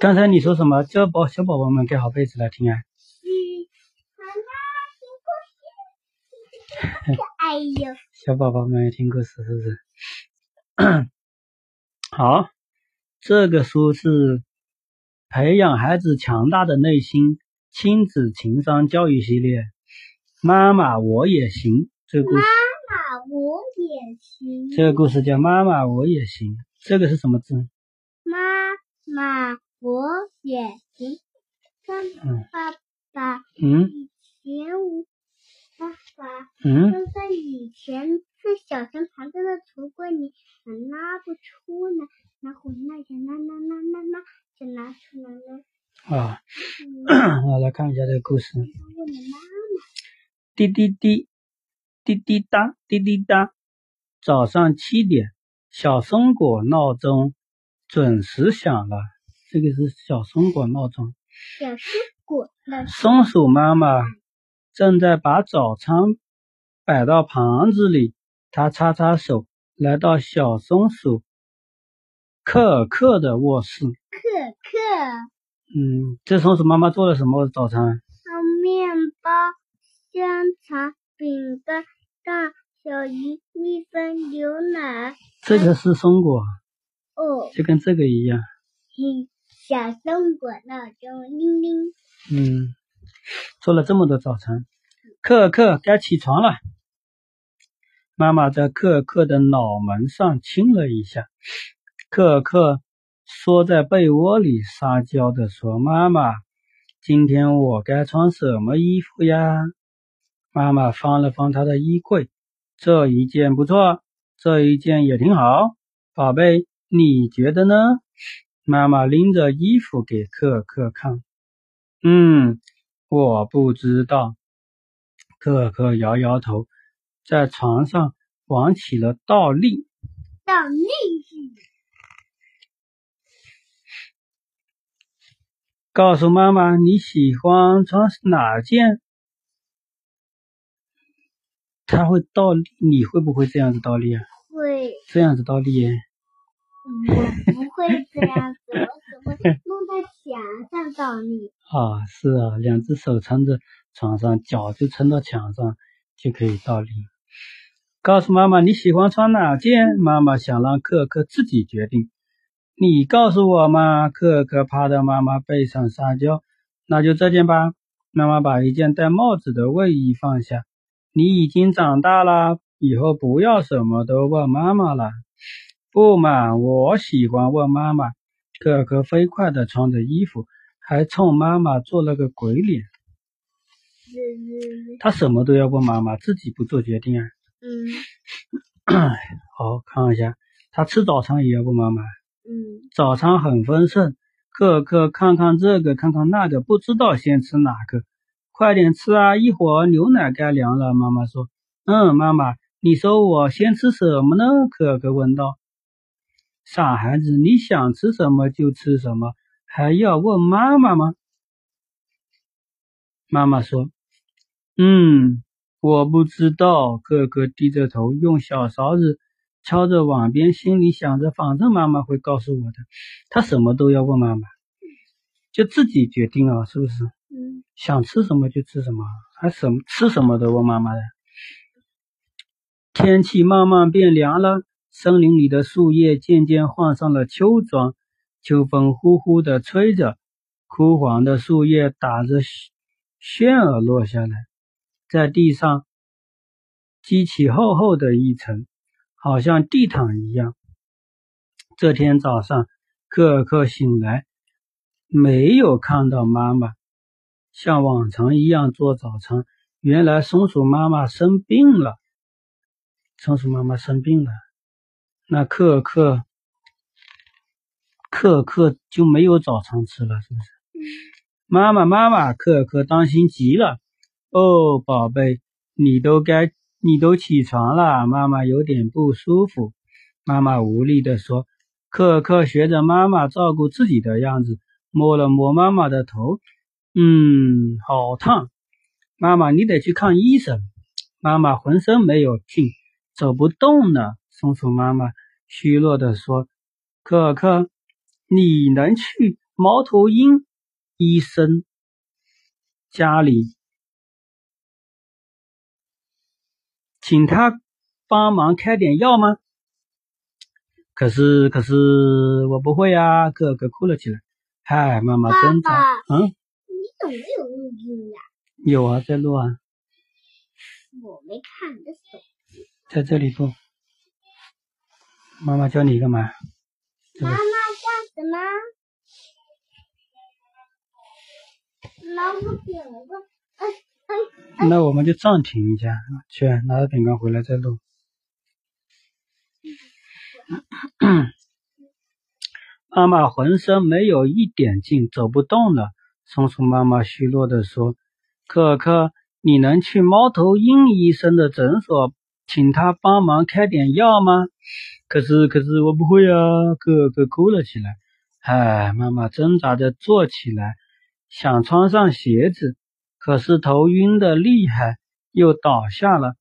刚才你说什么？叫宝小宝宝们盖好被子来听啊？喜欢那听故事。哎呦，小宝宝们听故事是不是？好，这个书是培养孩子强大的内心亲子情商教育系列。妈妈我也行，这个故事妈妈我也行。这个故事叫妈妈我也行。这个是什么字？妈妈我也行。跟嗯爸爸嗯以前我爸爸嗯就在以前在小熊旁边的橱柜里，我拿不出来，然后那就拿拿拿拿拿就拿出来了。啊，我来看一下这个故事。滴滴滴，滴滴答，滴滴答。早上七点，小松果闹钟准时响了。这个是小松果闹钟。小松果的松鼠妈妈正在把早餐摆到盘子里，她擦擦手，来到小松鼠克尔克的卧室。可可，嗯，这松鼠妈妈做了什么早餐？有面包、香肠、饼干、蛋、小鱼、蜜蜂、牛奶。这个是松果，哦，就跟这个一样。嗯，小松果闹钟铃铃。嗯，做了这么多早餐，克尔克该起床了。妈妈在克尔克的脑门上亲了一下。克尔克缩在被窝里撒娇的说：“妈妈，今天我该穿什么衣服呀？”妈妈翻了翻她的衣柜，这一件不错，这一件也挺好。宝贝，你觉得呢？妈妈拎着衣服给克尔克看。嗯，我不知道。克尔克摇摇头，在床上玩起了倒立。倒立告诉妈妈你喜欢穿哪件？他会倒立，你会不会这样子倒立啊？会，这样子倒立耶？我不会这样子，我只会弄在墙上倒立。啊，是啊，两只手撑着床上，脚就撑到墙上，就可以倒立。告诉妈妈你喜欢穿哪件？妈妈想让克克自己决定。你告诉我嘛。克克趴在妈妈背上撒娇。那就这件吧。妈妈把一件戴帽子的卫衣放下。你已经长大了，以后不要什么都问妈妈了。不嘛，我喜欢问妈妈。可可飞快地穿着衣服，还冲妈妈做了个鬼脸。嗯他什么都要问妈妈，自己不做决定啊。嗯 好，看一下，他吃早餐也要问妈妈。嗯，早餐很丰盛，可可看看这个，看看那个，不知道先吃哪个。快点吃啊，一会儿牛奶该凉了。妈妈说：“嗯，妈妈，你说我先吃什么呢？”可可问道。傻孩子，你想吃什么就吃什么，还要问妈妈吗？妈妈说：“嗯，我不知道。”哥哥低着头，用小勺子敲着碗边，心里想着：“反正妈妈会告诉我的。”他什么都要问妈妈，就自己决定啊，是不是？嗯想吃什么就吃什么，还什么吃什么都问妈妈的。天气慢慢变凉了，森林里的树叶渐渐换上了秋装，秋风呼呼地吹着，枯黄的树叶打着旋儿落下来，在地上积起厚厚的一层，好像地毯一样。这天早上，克尔克醒来，没有看到妈妈。像往常一样做早餐。原来松鼠妈妈生病了，松鼠妈妈生病了，那克尔克克尔克就没有早餐吃了，是不是？妈妈妈妈，克尔克担心极了。哦，宝贝，你都该你都起床了，妈妈有点不舒服。妈妈无力地说。克尔克学着妈妈照顾自己的样子，摸了摸妈妈的头。嗯，好烫，妈妈，你得去看医生。妈妈浑身没有劲，走不动了。松鼠妈妈虚弱地说：“可可，你能去猫头鹰医生家里，请他帮忙开点药吗？可是，可是我不会呀！可可哭了起来。嗨，妈妈挣扎。嗯，你有没有录音呀？有啊，在录啊。我没看你的手机。在这里不？妈妈教你干嘛？妈妈叫什么？那我们就暂停一下，去拿着饼干回来再录。妈妈浑身没有一点劲，走不动了。松鼠妈妈虚弱的说：“可可，你能去猫头鹰医生的诊所，请他帮忙开点药吗？”可是，可是我不会啊！可可哭了起来。唉，妈妈挣扎着坐起来，想穿上鞋子，可是头晕的厉害，又倒下了。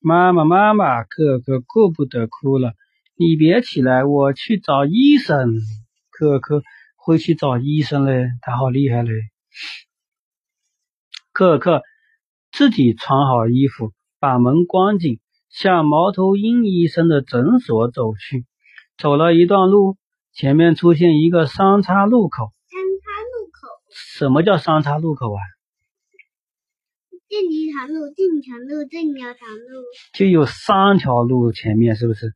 妈妈，妈妈，可可顾不得哭了。你别起来，我去找医生。可可会去找医生嘞，他好厉害嘞。可可自己穿好衣服，把门关紧，向猫头鹰医生的诊所走去。走了一段路，前面出现一个三岔路口。三岔路口？什么叫三岔路口啊？这里一条路，这一条路，这一条路，就有三条路，前面是不是？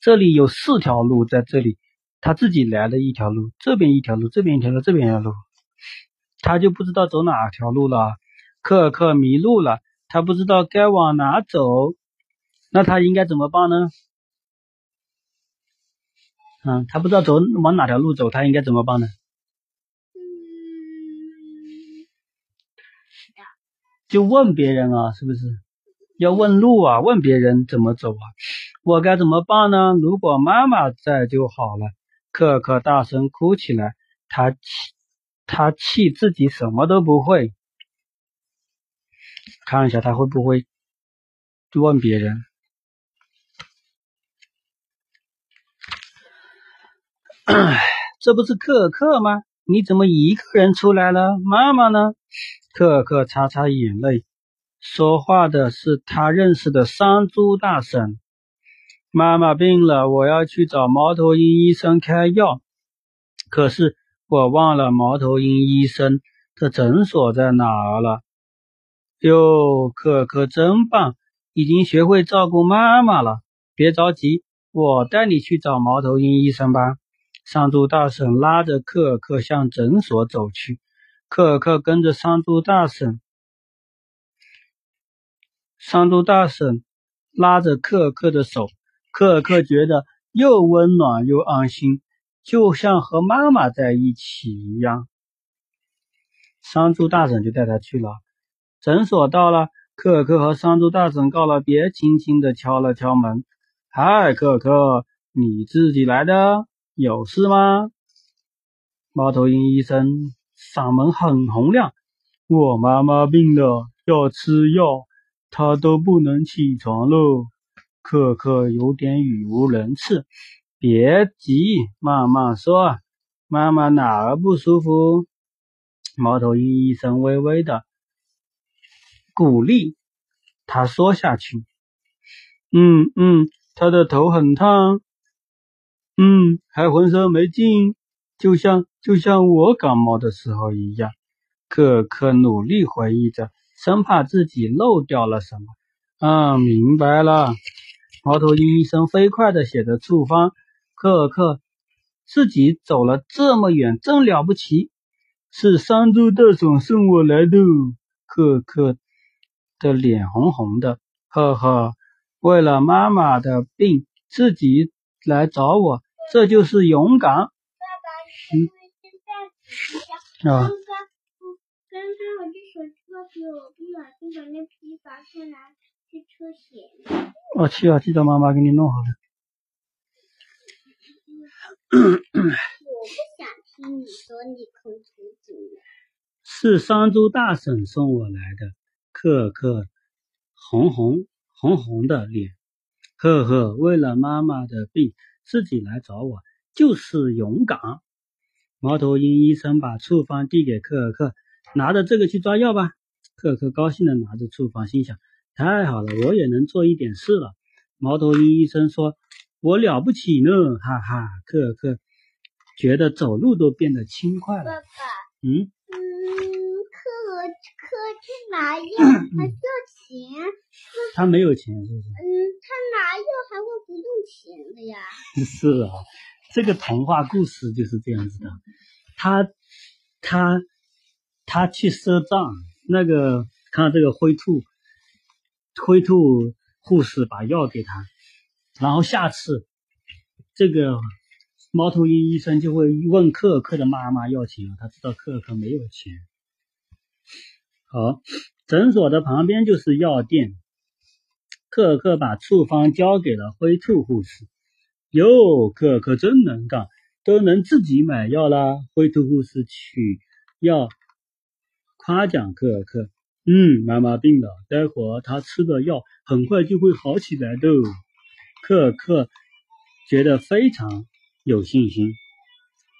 这里有四条路，在这里，他自己来了一条路，这边一条路，这边一条路，这边一条路，他就不知道走哪条路了。克克迷路了，他不知道该往哪走，那他应该怎么办呢？嗯，他不知道走往哪条路走，他应该怎么办呢？嗯，就问别人啊，是不是？要问路啊，问别人怎么走啊？我该怎么办呢？如果妈妈在就好了。可可大声哭起来，他气，他气自己什么都不会。看一下他会不会问别人？这不是可可吗？你怎么一个人出来了？妈妈呢？可可擦擦眼泪。说话的是他认识的山猪大婶。妈妈病了，我要去找猫头鹰医生开药。可是我忘了猫头鹰医生的诊所在哪儿了。哟，可可真棒，已经学会照顾妈妈了。别着急，我带你去找猫头鹰医生吧。山猪大婶拉着科尔克向诊所走去，科尔克跟着山猪大婶。山猪大婶拉着科尔克的手，科尔克觉得又温暖又安心，就像和妈妈在一起一样。山猪大婶就带他去了诊所。到了，科尔克和山猪大婶告了别，轻轻的敲了敲门：“嗨，科尔克，你自己来的？有事吗？”猫头鹰医生嗓门很洪亮：“我妈妈病了，要吃药。”他都不能起床喽，可可有点语无伦次。别急，慢慢说。妈妈哪儿不舒服？猫头鹰医生微微的鼓励他说下去。嗯嗯，他的头很烫，嗯，还浑身没劲，就像就像我感冒的时候一样。可可努力回忆着。生怕自己漏掉了什么。嗯，明白了。猫头鹰医生飞快地写着处方。可可自己走了这么远，真了不起。是山猪大婶送我来的。可可的脸红红的，呵呵。为了妈妈的病，自己来找我，这就是勇敢。爸爸，你现在啊。刚刚我这手脱皮，我不小心把那皮拔出来，去抽血。哦，去啊！记得妈妈给你弄好了。我不想听你说你。是山猪大婶送我来的。可可红红红红的脸，呵呵，为了妈妈的病，自己来找我，就是勇敢。猫头鹰医生把处方递给克尔克，拿着这个去抓药吧。克尔克高兴的拿着处方，心想：太好了，我也能做一点事了。猫头鹰医生说：“我了不起呢，哈哈！”克尔克觉得走路都变得轻快了。爸爸，嗯，嗯，课课去拿药还要钱，他没有钱，是不是？嗯，他拿药还会不用钱的呀。是啊，这个童话故事就是这样子的。他他他去赊账，那个看这个灰兔，灰兔护士把药给他，然后下次这个猫头鹰医生就会问克尔克的妈妈要钱，他知道克尔克没有钱。好，诊所的旁边就是药店。克尔克把处方交给了灰兔护士。哟，克尔克真能干，都能自己买药啦！灰兔护士取药，夸奖克尔克。嗯，妈妈病了，待会儿她吃的药很快就会好起来的。克尔克觉得非常有信心。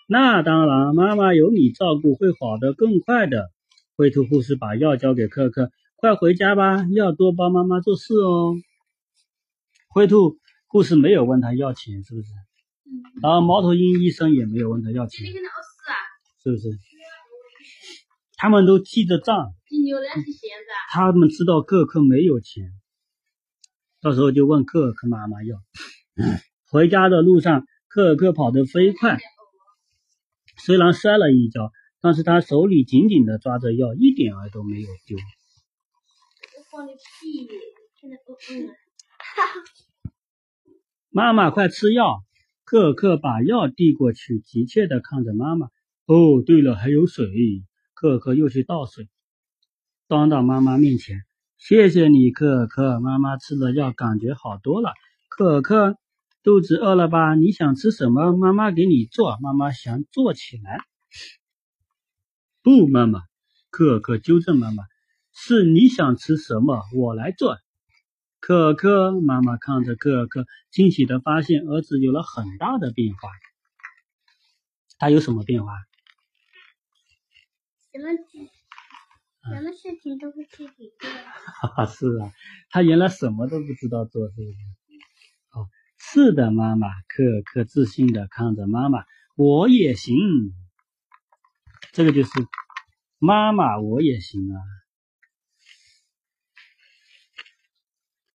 那当然，妈妈有你照顾会好的更快的。灰兔护士把药交给克尔克，快回家吧，要多帮妈妈做事哦。灰兔护士没有问他要钱，是不是？然后猫头鹰医生也没有问他要钱，是不是？他们都记着账，他们知道克尔克没有钱，到时候就问克尔克妈妈要。回家的路上，克尔克跑得飞快，虽然摔了一跤，但是他手里紧紧的抓着药，一点儿都没有丢。妈妈，快吃药！克尔克把药递过去，急切的看着妈妈。哦，对了，还有水。克尔克又去倒水，端到妈妈面前。谢谢你，克尔克。妈妈吃了药，感觉好多了。克尔克，肚子饿了吧？你想吃什么？妈妈给你做。妈妈想坐起来。不，妈妈。克尔克纠正妈妈：“是你想吃什么，我来做。”克尔克妈妈看着克尔克，惊喜的发现儿子有了很大的变化。他有什么变化？什么什么事情都会自己做。哈哈，是啊，他原来什么都不知道做，是不是？哦，是的，妈妈。克尔克自信的看着妈妈，我也行。这个就是妈妈，我也行啊。